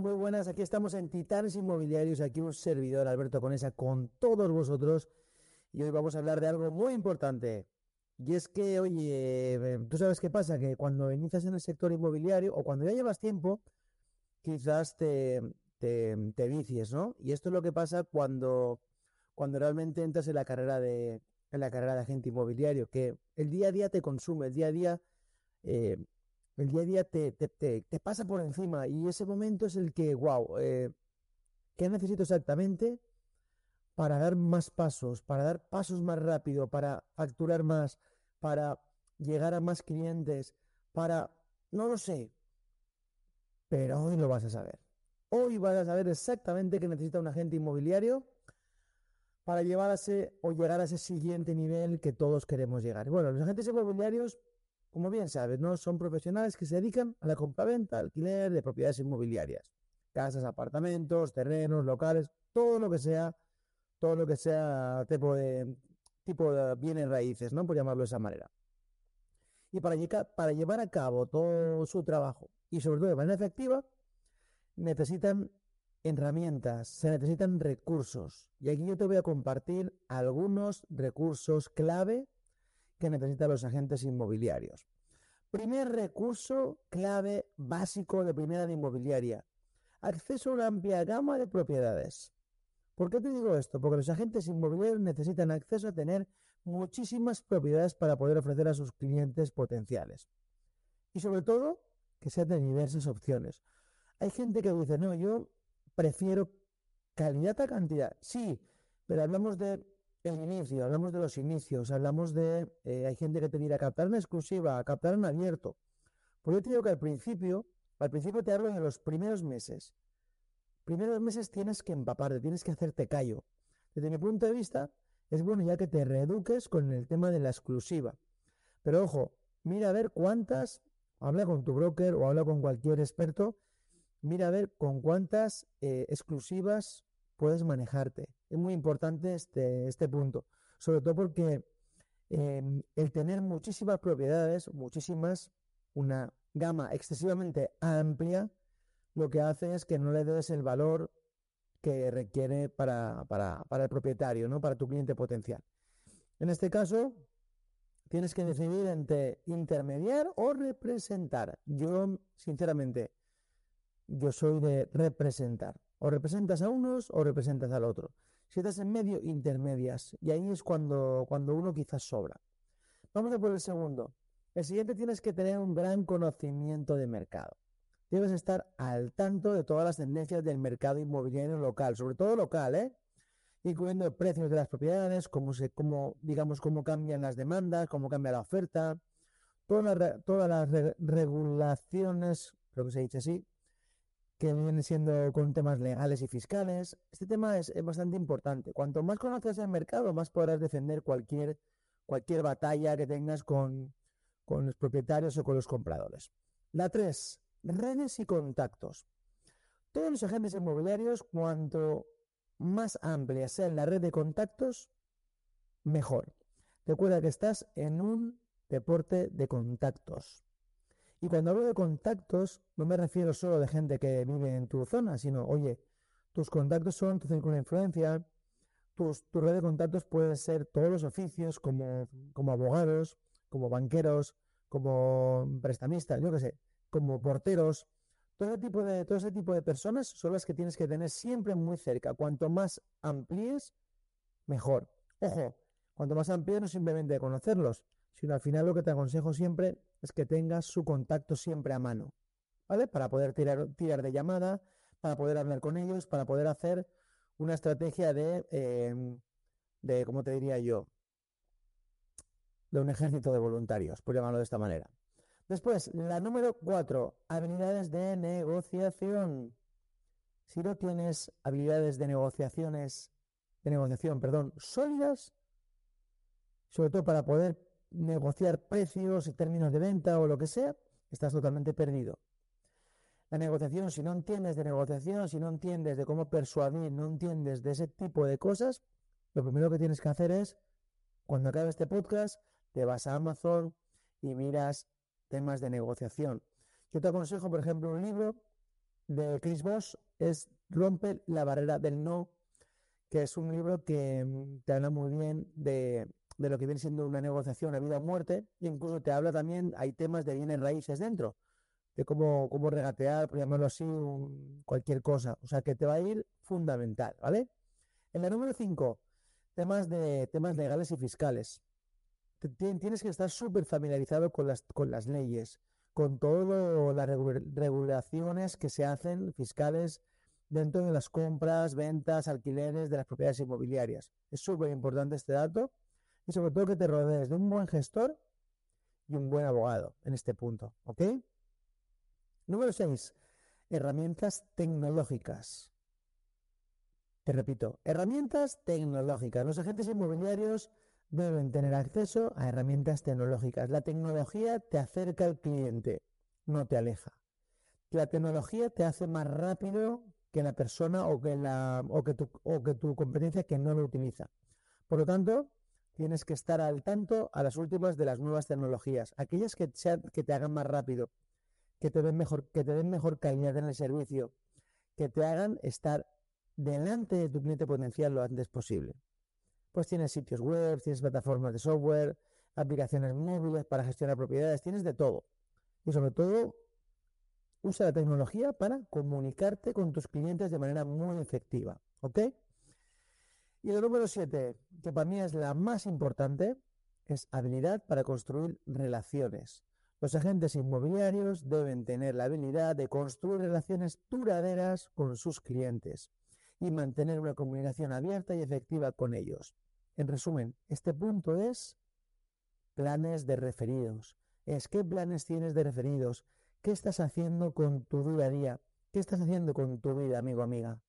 muy buenas. Aquí estamos en Titanes Inmobiliarios. Aquí un servidor, Alberto Conesa, con todos vosotros. Y hoy vamos a hablar de algo muy importante. Y es que, oye, tú sabes qué pasa, que cuando inicias en el sector inmobiliario o cuando ya llevas tiempo, quizás te, te, te vicies, ¿no? Y esto es lo que pasa cuando, cuando realmente entras en la carrera de, en la carrera de agente inmobiliario, que el día a día te consume, el día a día, eh, el día a día te, te, te, pasa por encima y ese momento es el que, wow, eh, ¿qué necesito exactamente para dar más pasos, para dar pasos más rápido, para facturar más, para llegar a más clientes, para, no lo sé, pero hoy lo vas a saber. Hoy vas a saber exactamente qué necesita un agente inmobiliario para llevar a ese o llegar a ese siguiente nivel que todos queremos llegar. Bueno, los agentes inmobiliarios, como bien sabes, ¿no? Son profesionales que se dedican a la compraventa, alquiler de propiedades inmobiliarias. Casas, apartamentos, terrenos, locales, todo lo que sea, todo lo que sea tipo de, tipo de bienes raíces, ¿no? Por llamarlo de esa manera. Y para, para llevar a cabo todo su trabajo y sobre todo de manera efectiva, necesitan herramientas, se necesitan recursos. Y aquí yo te voy a compartir algunos recursos clave que necesitan los agentes inmobiliarios. Primer recurso clave básico de primera de inmobiliaria. Acceso a una amplia gama de propiedades. ¿Por qué te digo esto? Porque los agentes inmobiliarios necesitan acceso a tener muchísimas propiedades para poder ofrecer a sus clientes potenciales. Y sobre todo, que sean de diversas opciones. Hay gente que dice, no, yo prefiero calidad a cantidad. Sí, pero hablamos de el inicio, hablamos de los inicios, hablamos de, eh, hay gente que te dirá captar en exclusiva, captar en abierto. Pues yo te digo que al principio, al principio te hablo de los primeros meses. Primeros meses tienes que empaparte, tienes que hacerte callo. Desde mi punto de vista, es bueno ya que te reeduques con el tema de la exclusiva. Pero ojo, mira a ver cuántas, habla con tu broker o habla con cualquier experto mira a ver con cuántas eh, exclusivas puedes manejarte. Es muy importante este, este punto, sobre todo porque eh, el tener muchísimas propiedades, muchísimas, una gama excesivamente amplia, lo que hace es que no le des el valor que requiere para, para, para el propietario, ¿no? para tu cliente potencial. En este caso, tienes que decidir entre intermediar o representar. Yo, sinceramente, yo soy de representar. O representas a unos o representas al otro. Si estás en medio, intermedias. Y ahí es cuando, cuando uno quizás sobra. Vamos a por el segundo. El siguiente tienes que tener un gran conocimiento de mercado. Debes estar al tanto de todas las tendencias del mercado inmobiliario local, sobre todo local, ¿eh? incluyendo precios de las propiedades, cómo se, cómo, digamos, cómo cambian las demandas, cómo cambia la oferta, todas las, todas las regulaciones, creo que se dice así, que viene siendo con temas legales y fiscales. Este tema es, bastante importante. Cuanto más conoces el mercado, más podrás defender cualquier, cualquier batalla que tengas con, con los propietarios o con los compradores. La 3. Redes y contactos. Todos los agentes inmobiliarios, cuanto más amplia sea la red de contactos, mejor. Recuerda que estás en un deporte de contactos. Y cuando hablo de contactos, no me refiero solo de gente que vive en tu zona, sino, oye, tus contactos son tu círculo de influencia, tus, tu red de contactos puede ser todos los oficios, como, como abogados, como banqueros, como prestamistas, yo qué sé, como porteros. Todo ese, tipo de, todo ese tipo de personas son las que tienes que tener siempre muy cerca. Cuanto más amplíes, mejor. Ojo, cuanto más amplíes no simplemente conocerlos, sino al final lo que te aconsejo siempre es que tengas su contacto siempre a mano, ¿vale? Para poder tirar, tirar de llamada, para poder hablar con ellos, para poder hacer una estrategia de, em, de, ¿cómo te diría yo? De un ejército de voluntarios, por llamarlo de esta manera. Después, la número cuatro, habilidades de negociación. Si no tienes habilidades de negociaciones, de negociación, perdón, sólidas, sobre todo para poder negociar precios y términos de venta o lo que sea, estás totalmente perdido. La negociación, si no entiendes de negociación, si no entiendes de cómo persuadir, no entiendes de ese tipo de cosas, lo primero que tienes que hacer es, cuando acabe este podcast, te vas a Amazon y miras temas de negociación. Yo te aconsejo, por ejemplo, un libro de Chris Voss, es Rompe la barrera del no, que es un libro que mm, te habla muy bien de, de lo que viene siendo una negociación a vida o muerte, e incluso te habla también, hay temas de bienes raíces dentro de cómo, cómo regatear, por llamarlo así, cualquier cosa. O sea que te va a ir fundamental, ¿vale? En la número 5, temas, de, temas legales y fiscales. Tienes que estar súper familiarizado con las, con las leyes, con todas las regulaciones que se hacen fiscales dentro de las compras, ventas, alquileres de las propiedades inmobiliarias. Es súper importante este dato y sobre todo que te rodees de un buen gestor y un buen abogado en este punto, ¿ok? Número 6. Herramientas tecnológicas. Te repito, herramientas tecnológicas. Los agentes inmobiliarios deben tener acceso a herramientas tecnológicas. La tecnología te acerca al cliente, no te aleja. La tecnología te hace más rápido que la persona o que, la, o que, tu, o que tu competencia que no lo utiliza. Por lo tanto, tienes que estar al tanto a las últimas de las nuevas tecnologías, aquellas que, te hagan más rápido, que te den mejor, que te den mejor calidad en el servicio, que te hagan estar delante de tu cliente potencial lo antes posible. Pues tienes sitios web, tienes plataformas de software, aplicaciones móviles para gestionar propiedades, tienes de todo. Y sobre todo, usa la tecnología para comunicarte con tus clientes de manera muy efectiva. ¿Ok? Y el número 7, que para mí es la más importante, es habilidad para construir relaciones. Los agentes inmobiliarios deben tener la habilidad de construir relaciones duraderas con sus clientes y mantener una comunicación abierta y efectiva con ellos. En resumen, este punto es planes de referidos. Es qué planes tienes de referidos, qué estás haciendo con tu día a día, qué estás haciendo con tu vida, amigo amiga.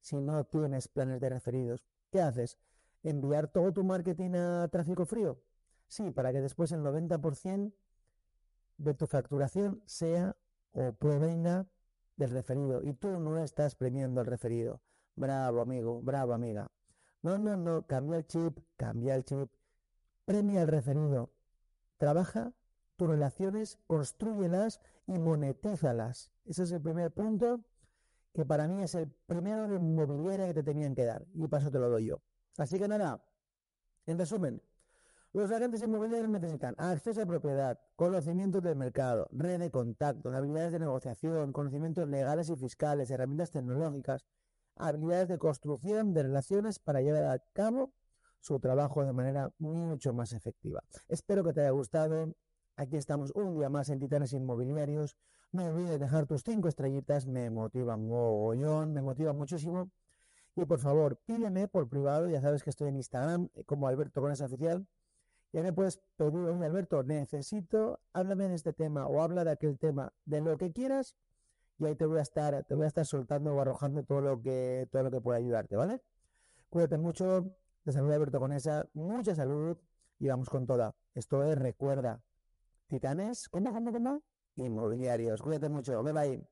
Si no tienes planes de referidos, ¿qué haces? ¿Enviar todo tu marketing a tráfico frío? Sí, para que después el 90% de tu facturación sea o provenga del referido y tú no estás premiando al referido. Bravo, amigo, bravo, amiga. No, no, no, cambia el chip, cambia el chip. Premia al referido. Trabaja tus relaciones, construyelas y monetízalas. Ese es el primer punto que para mí es el primero de inmobiliaria que te tenían que dar. Y paso te lo doy yo. Así que nada, en resumen, los agentes inmobiliarios necesitan acceso a propiedad, conocimiento del mercado, red de contactos, habilidades de negociación, conocimientos legales y fiscales, herramientas tecnológicas, habilidades de construcción de relaciones para llevar a cabo su trabajo de manera mucho más efectiva. Espero que te haya gustado. Aquí estamos un día más en Titanes Inmobiliarios. No olvides dejar tus cinco estrellitas, me motiva mogollón, me motiva muchísimo. Y por favor, pídeme por privado, ya sabes que estoy en Instagram como Alberto Cones Oficial ya me puedes pedir, oye Alberto, necesito, háblame de este tema o habla de aquel tema, de lo que quieras, y ahí te voy a estar, te voy a estar soltando o arrojando todo lo que, todo lo que pueda ayudarte, ¿vale? Cuídate mucho, te saluda Alberto con esa, mucha salud y vamos con toda. Esto es, recuerda, Titanes, ¿cómo, cómo, cómo? Inmobiliarios. Cuídate mucho, bye bye.